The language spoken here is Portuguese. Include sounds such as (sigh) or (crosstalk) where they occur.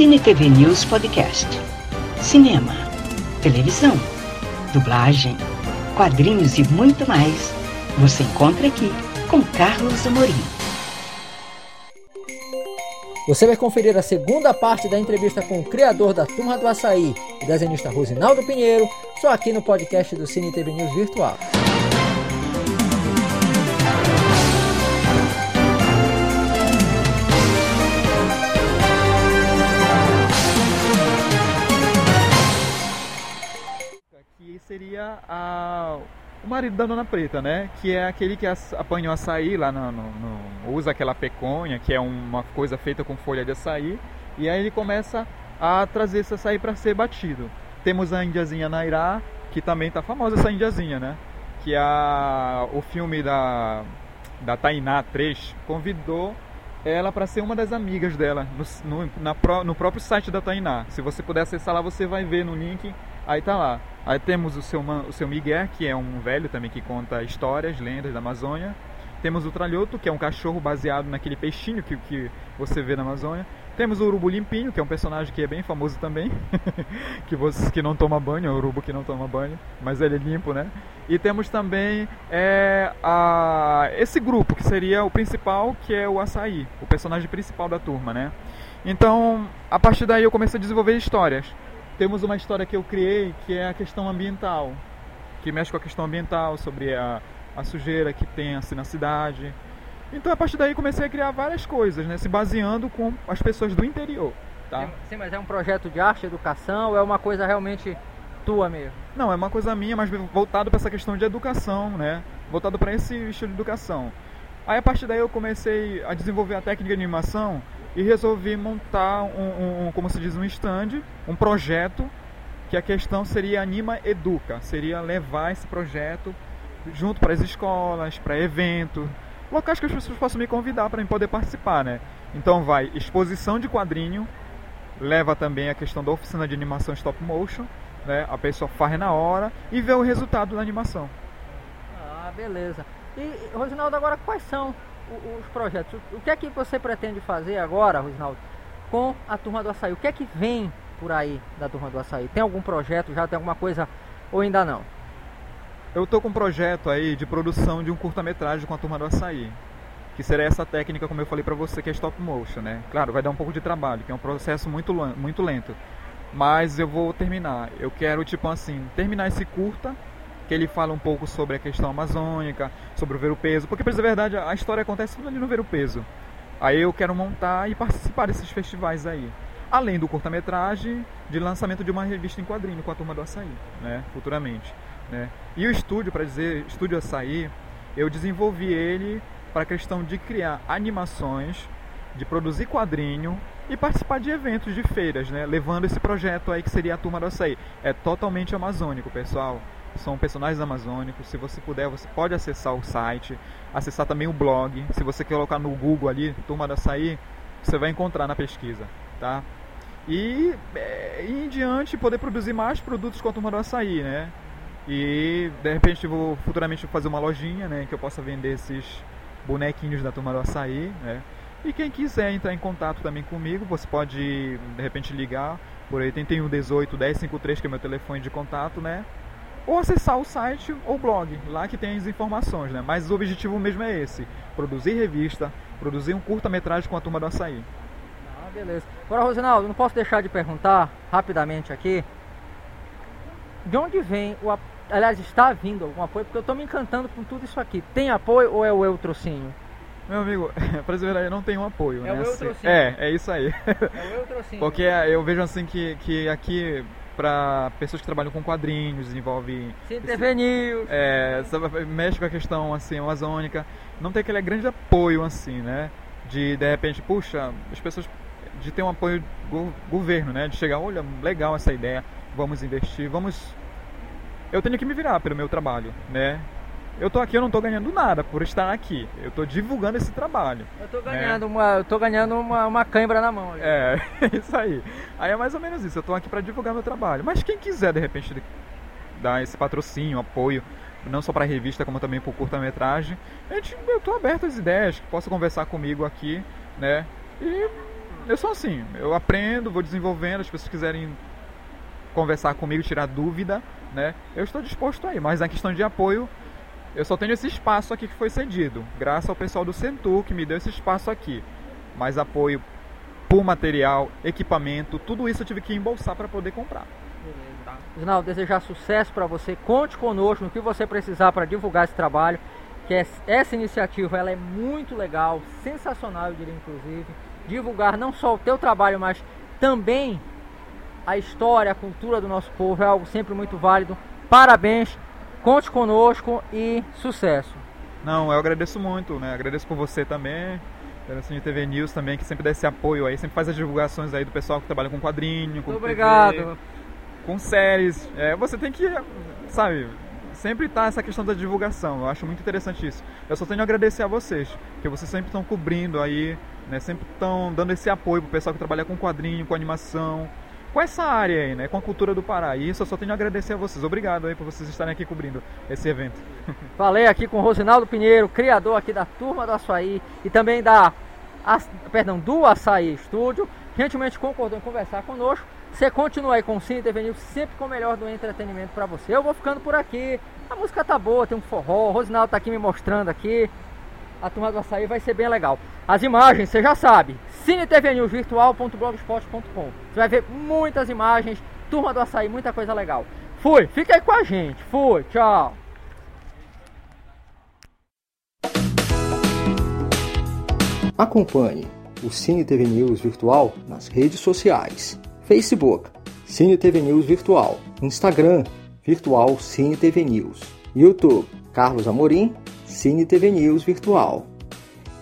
Cine TV News Podcast. Cinema, televisão, dublagem, quadrinhos e muito mais. Você encontra aqui com Carlos Amorim. Você vai conferir a segunda parte da entrevista com o criador da Turma do Açaí, o desenhista Rosinaldo Pinheiro, só aqui no podcast do Cine TV News Virtual. A, o marido da Dona Preta, né? Que é aquele que apanhou açaí lá no, no, no, usa aquela peconha, que é uma coisa feita com folha de açaí, e aí ele começa a trazer esse açaí para ser batido. Temos a indiazinha Nairá, que também tá famosa essa indiazinha, né? Que a, o filme da, da Tainá 3 convidou ela para ser uma das amigas dela no, no, na, no próprio site da Tainá. Se você puder acessar lá, você vai ver no link, aí tá lá. Aí temos o seu, o seu Miguel, que é um velho também que conta histórias, lendas da Amazônia. Temos o Tralhoto, que é um cachorro baseado naquele peixinho que, que você vê na Amazônia. Temos o Urubu Limpinho, que é um personagem que é bem famoso também, (laughs) que que não toma banho, é o urubu que não toma banho, mas ele é limpo, né? E temos também é, a, esse grupo, que seria o principal, que é o Açaí, o personagem principal da turma, né? Então, a partir daí eu comecei a desenvolver histórias temos uma história que eu criei que é a questão ambiental, que mexe com a questão ambiental, sobre a, a sujeira que tem assim na cidade. Então a partir daí comecei a criar várias coisas, né, se baseando com as pessoas do interior. Tá? Sim, mas é um projeto de arte, educação, ou é uma coisa realmente tua mesmo? Não, é uma coisa minha, mas voltado para essa questão de educação, né? Voltado para esse estilo de educação. Aí a partir daí eu comecei a desenvolver a técnica de animação e resolvi montar um, um, como se diz, um stand, um projeto que a questão seria Anima Educa, seria levar esse projeto junto para as escolas, para eventos, locais que as pessoas possam me convidar para poder participar, né? Então vai exposição de quadrinho, leva também a questão da oficina de animação stop motion, né? A pessoa faz na hora e vê o resultado da animação. Beleza. E Rosinaldo, agora quais são os projetos. O que é que você pretende fazer agora, Rosinaldo, com a turma do açaí? O que é que vem por aí da turma do açaí? Tem algum projeto já? Tem alguma coisa ou ainda não? Eu estou com um projeto aí de produção de um curta-metragem com a turma do açaí. Que será essa técnica, como eu falei para você, que é stop motion, né? Claro, vai dar um pouco de trabalho, que é um processo muito, muito lento. Mas eu vou terminar. Eu quero, tipo assim, terminar esse curta que ele fala um pouco sobre a questão amazônica, sobre o ver o peso, porque para dizer a verdade a história acontece tudo ali no ver o peso. Aí eu quero montar e participar desses festivais aí. Além do curta-metragem de lançamento de uma revista em quadrinho com a turma do Açaí, né, futuramente. Né? E o estúdio, para dizer Estúdio Açaí, eu desenvolvi ele para a questão de criar animações, de produzir quadrinho e participar de eventos de feiras, né? levando esse projeto aí que seria a turma do açaí. É totalmente amazônico, pessoal são personagens amazônicos. Se você puder, você pode acessar o site, acessar também o blog. Se você colocar no Google ali, Turma do Açaí, você vai encontrar na pesquisa, tá? E, é, e em diante poder produzir mais produtos com a Turma do Açaí, né? E de repente vou futuramente fazer uma lojinha, né, que eu possa vender esses bonequinhos da Turma do Açaí, né? E quem quiser entrar em contato também comigo, você pode de repente ligar por aí, tem, tem o 18 1053 que é meu telefone de contato, né? Ou acessar o site ou blog, lá que tem as informações, né? Mas o objetivo mesmo é esse: produzir revista, produzir um curta-metragem com a turma do açaí. Ah, beleza. Agora, Rosinaldo, não posso deixar de perguntar rapidamente aqui. De onde vem o Aliás, está vindo algum apoio? Porque eu estou me encantando com tudo isso aqui. Tem apoio ou é o eutrocinho? Meu amigo, (laughs) para dizer verdade, não tem um apoio, é né? O eutrocinho. É, é isso aí. É o eutrocinho. (laughs) Porque eu vejo assim que, que aqui para pessoas que trabalham com quadrinhos, desenvolve. Sim, TV News. É, mexe com a questão assim, amazônica. Não tem aquele grande apoio assim, né? De de repente, puxa, as pessoas. De ter um apoio do governo, né? De chegar, olha, legal essa ideia, vamos investir, vamos. Eu tenho que me virar pelo meu trabalho, né? Eu tô aqui, eu não tô ganhando nada por estar aqui. Eu tô divulgando esse trabalho. Eu tô né? ganhando, uma, eu tô ganhando uma, uma cãibra na mão. É, (laughs) isso aí. Aí é mais ou menos isso. Eu tô aqui para divulgar meu trabalho. Mas quem quiser, de repente, dar esse patrocínio, apoio, não só para revista, como também para curta-metragem, a gente, eu tô aberto às ideias, que possa conversar comigo aqui, né? E eu sou assim, eu aprendo, vou desenvolvendo, as pessoas quiserem conversar comigo, tirar dúvida, né? Eu estou disposto aí, mas na questão de apoio, eu só tenho esse espaço aqui que foi cedido, graças ao pessoal do Centur que me deu esse espaço aqui. Mas apoio por material, equipamento, tudo isso eu tive que embolsar para poder comprar. Beleza, desejar sucesso para você. Conte conosco no que você precisar para divulgar esse trabalho. Que essa iniciativa ela é muito legal, sensacional, eu diria inclusive. Divulgar não só o teu trabalho, mas também a história, a cultura do nosso povo é algo sempre muito válido. Parabéns, conte conosco e sucesso. Não, eu agradeço muito, né? Agradeço por você também, pela Cine TV News também, que sempre dá esse apoio aí, sempre faz as divulgações aí do pessoal que trabalha com quadrinho, com Obrigado. TV, com séries. É, você tem que, sabe, sempre tá essa questão da divulgação. Eu acho muito interessante isso. Eu só tenho a agradecer a vocês, porque vocês sempre estão cobrindo aí, né? Sempre estão dando esse apoio pro pessoal que trabalha com quadrinho, com animação, com essa área aí, né? Com a cultura do Pará. E isso eu só tenho a agradecer a vocês. Obrigado aí por vocês estarem aqui cobrindo esse evento. (laughs) Falei aqui com o Rosinaldo Pinheiro, criador aqui da Turma do Açaí e também da, perdão, do Açaí Estúdio. Gentilmente concordou em conversar conosco. Você continua aí com o Cine TV News, sempre com o melhor do entretenimento para você. Eu vou ficando por aqui. A música tá boa, tem um forró. O Rosinaldo tá aqui me mostrando aqui. A turma do açaí vai ser bem legal. As imagens, você já sabe. cinetvnewsvirtual.blogspot.com Você vai ver muitas imagens. Turma do açaí, muita coisa legal. Fui, fica aí com a gente. Fui, tchau. Acompanhe o Cine TV News Virtual nas redes sociais. Facebook, Cine TV News Virtual, Instagram, Virtual Cine TV News, YouTube, Carlos Amorim, Cine TV News Virtual.